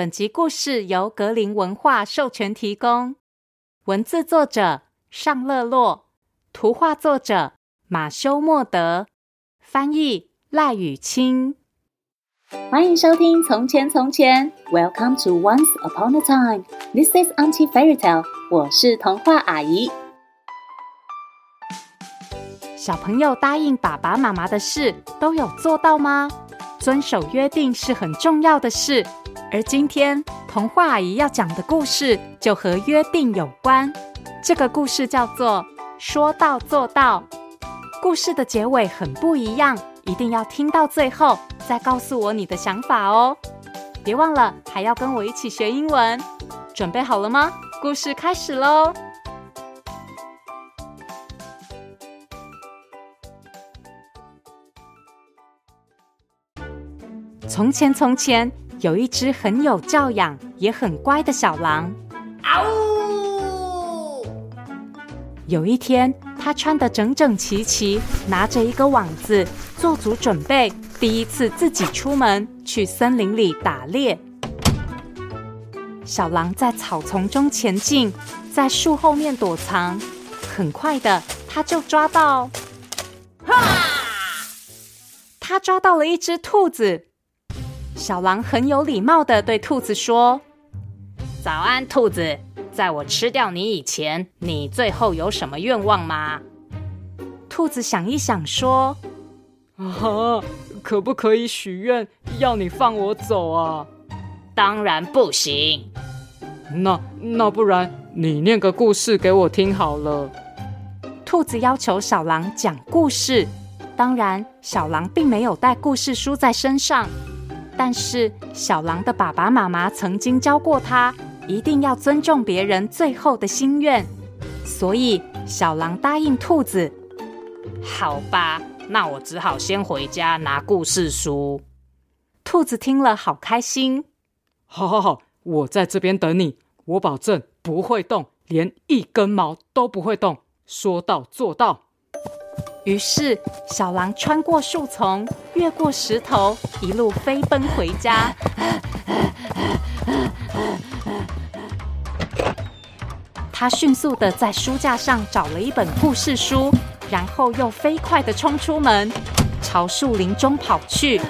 本集故事由格林文化授权提供，文字作者尚乐洛，图画作者马修莫德，翻译赖雨清。欢迎收听《从前从前》，Welcome to Once Upon a Time。This is Auntie Fairy Tale。我是童话阿姨。小朋友答应爸爸妈妈的事都有做到吗？遵守约定是很重要的事。而今天童话阿姨要讲的故事就和约定有关。这个故事叫做《说到做到》。故事的结尾很不一样，一定要听到最后再告诉我你的想法哦。别忘了还要跟我一起学英文。准备好了吗？故事开始喽！从前，从前有一只很有教养也很乖的小狼。嗷呜！有一天，他穿得整整齐齐，拿着一个网子，做足准备，第一次自己出门去森林里打猎。小狼在草丛中前进，在树后面躲藏，很快的，他就抓到，哈！他抓到了一只兔子。小狼很有礼貌的对兔子说：“早安，兔子，在我吃掉你以前，你最后有什么愿望吗？”兔子想一想说：“啊，可不可以许愿要你放我走啊？”“当然不行。”“那那不然你念个故事给我听好了。”兔子要求小狼讲故事。当然，小狼并没有带故事书在身上。但是小狼的爸爸妈妈曾经教过他，一定要尊重别人最后的心愿，所以小狼答应兔子。好吧，那我只好先回家拿故事书。兔子听了好开心。好好好，我在这边等你，我保证不会动，连一根毛都不会动，说到做到。于是，小狼穿过树丛，越过石头，一路飞奔回家。他迅速地在书架上找了一本故事书，然后又飞快地冲出门，朝树林中跑去。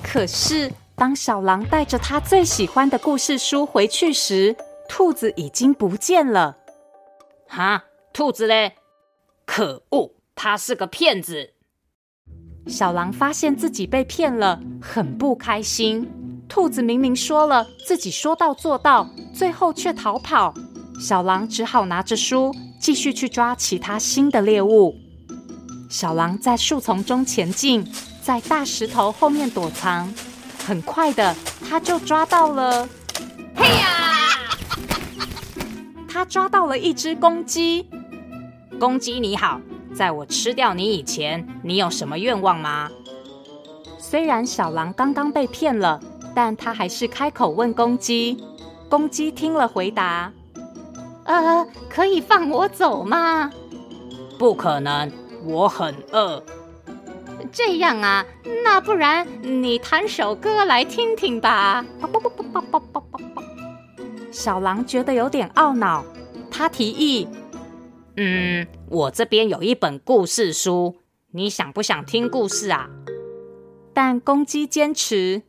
可是，当小狼带着他最喜欢的故事书回去时，兔子已经不见了。哈？兔子嘞？可恶，他是个骗子！小狼发现自己被骗了，很不开心。兔子明明说了自己说到做到，最后却逃跑。小狼只好拿着书继续去抓其他新的猎物。小狼在树丛中前进，在大石头后面躲藏。很快的，他就抓到了。嘿呀！他抓到了一只公鸡。公鸡你好，在我吃掉你以前，你有什么愿望吗？虽然小狼刚刚被骗了，但他还是开口问公鸡。公鸡听了回答：“呃，可以放我走吗？”“不可能，我很饿。”“这样啊，那不然你弹首歌来听听吧。”小狼觉得有点懊恼，他提议。嗯，我这边有一本故事书，你想不想听故事啊？但公鸡坚持，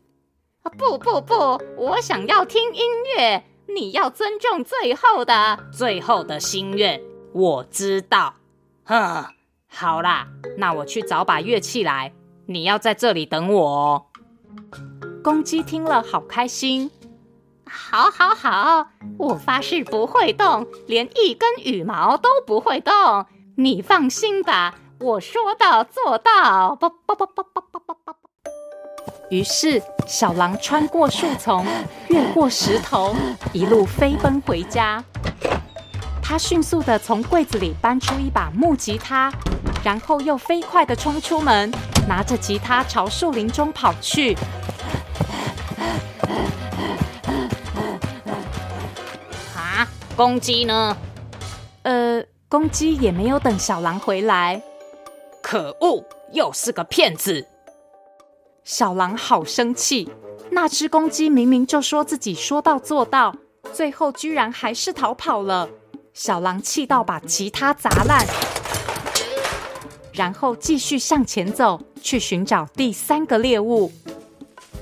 不不不，我想要听音乐。你要尊重最后的最后的心愿。我知道，哼，好啦，那我去找把乐器来，你要在这里等我哦。公鸡听了好开心。好，好，好！我发誓不会动，连一根羽毛都不会动。你放心吧，我说到做到。于是，小狼穿过树丛，越过石头，一路飞奔回家。他迅速地从柜子里搬出一把木吉他，然后又飞快地冲出门，拿着吉他朝树林中跑去。公鸡呢？呃，公鸡也没有等小狼回来。可恶，又是个骗子！小狼好生气，那只公鸡明明就说自己说到做到，最后居然还是逃跑了。小狼气到把吉他砸烂，然后继续向前走去寻找第三个猎物。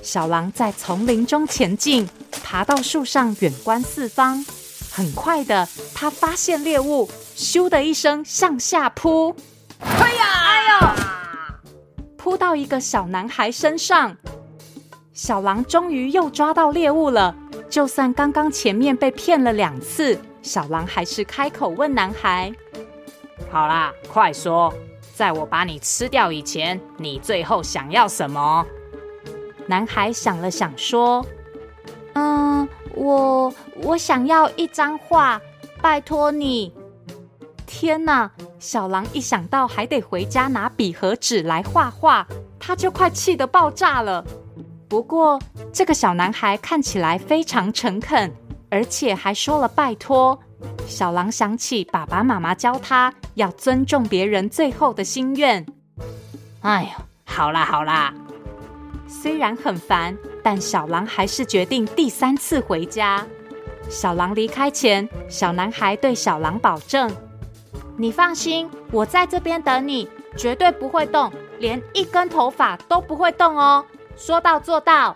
小狼在丛林中前进，爬到树上远观四方。很快的，他发现猎物，咻的一声向下扑，哎呀，哎呦，扑到一个小男孩身上。小狼终于又抓到猎物了。就算刚刚前面被骗了两次，小狼还是开口问男孩：“好啦，快说，在我把你吃掉以前，你最后想要什么？”男孩想了想说：“嗯，我我想要一张画，拜托你。”天哪！小狼一想到还得回家拿笔和纸来画画，他就快气得爆炸了。不过，这个小男孩看起来非常诚恳，而且还说了拜托。小狼想起爸爸妈妈教他要尊重别人最后的心愿。哎呀，好啦好啦，虽然很烦，但小狼还是决定第三次回家。小狼离开前，小男孩对小狼保证：“你放心，我在这边等你，绝对不会动，连一根头发都不会动哦。”说到做到。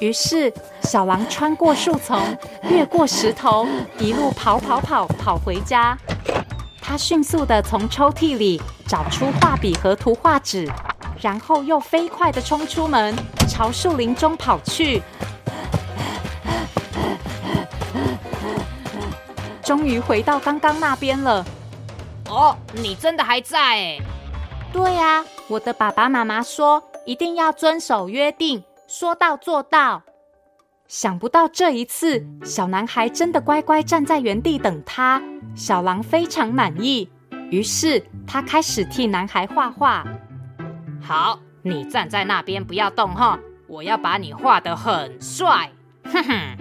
于是，小狼穿过树丛，越过石头，一路跑跑跑跑回家。他迅速地从抽屉里找出画笔和图画纸，然后又飞快地冲出门，朝树林中跑去。终于回到刚刚那边了。哦，你真的还在？对呀，我的爸爸妈妈说。一定要遵守约定，说到做到。想不到这一次，小男孩真的乖乖站在原地等他。小狼非常满意，于是他开始替男孩画画。好，你站在那边不要动哈，我要把你画得很帅。哼哼，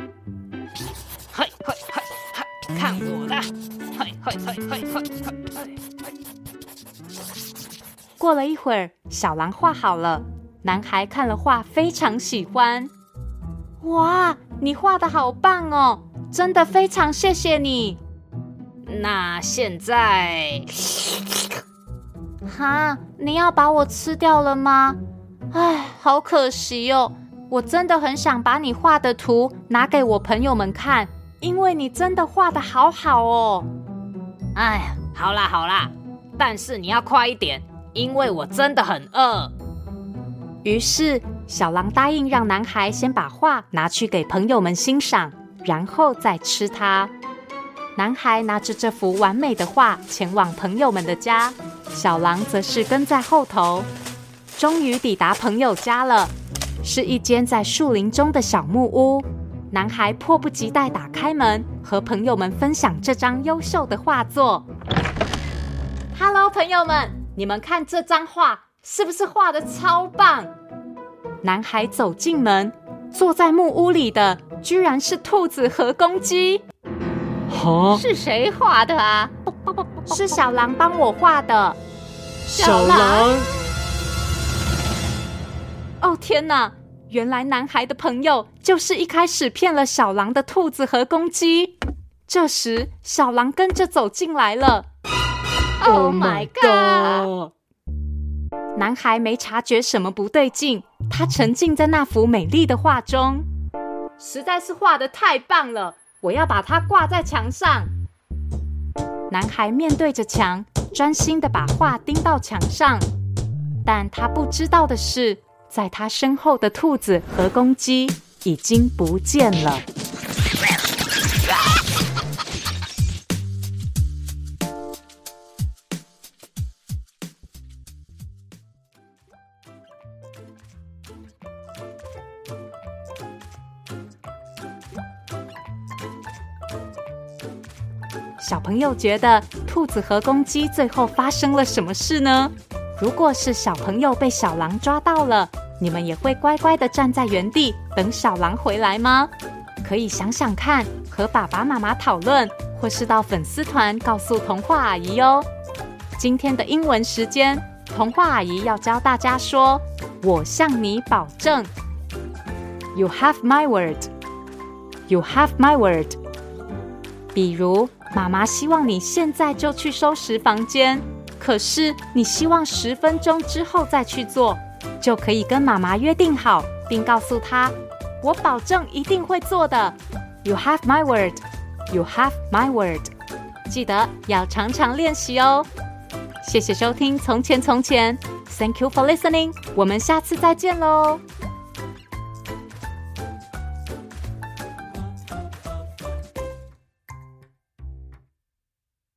嘿嘿嘿嘿，看我的！嘿嘿嘿嘿嘿嘿嘿。过了一会儿，小狼画好了。男孩看了画，非常喜欢。哇，你画的好棒哦！真的非常谢谢你。那现在，哈，你要把我吃掉了吗？哎，好可惜哦！我真的很想把你画的图拿给我朋友们看，因为你真的画得好好哦。哎，好啦好啦，但是你要快一点，因为我真的很饿。于是，小狼答应让男孩先把画拿去给朋友们欣赏，然后再吃它。男孩拿着这幅完美的画前往朋友们的家，小狼则是跟在后头。终于抵达朋友家了，是一间在树林中的小木屋。男孩迫不及待打开门，和朋友们分享这张优秀的画作。Hello，朋友们，你们看这张画。是不是画的超棒？男孩走进门，坐在木屋里的居然是兔子和公鸡。哈？是谁画的啊？是小狼帮我画的。小狼？哦天哪！原来男孩的朋友就是一开始骗了小狼的兔子和公鸡。这时，小狼跟着走进来了。Oh my god！男孩没察觉什么不对劲，他沉浸在那幅美丽的画中，实在是画的太棒了！我要把它挂在墙上。男孩面对着墙，专心的把画钉到墙上，但他不知道的是，在他身后的兔子和公鸡已经不见了。朋友觉得兔子和公鸡最后发生了什么事呢？如果是小朋友被小狼抓到了，你们也会乖乖的站在原地等小狼回来吗？可以想想看，和爸爸妈妈讨论，或是到粉丝团告诉童话阿姨哟。今天的英文时间，童话阿姨要教大家说我向你保证。You have my word. You have my word. 比如，妈妈希望你现在就去收拾房间，可是你希望十分钟之后再去做，就可以跟妈妈约定好，并告诉她：“我保证一定会做的。” You have my word. You have my word. 记得要常常练习哦。谢谢收听《从前从前》，Thank you for listening。我们下次再见喽。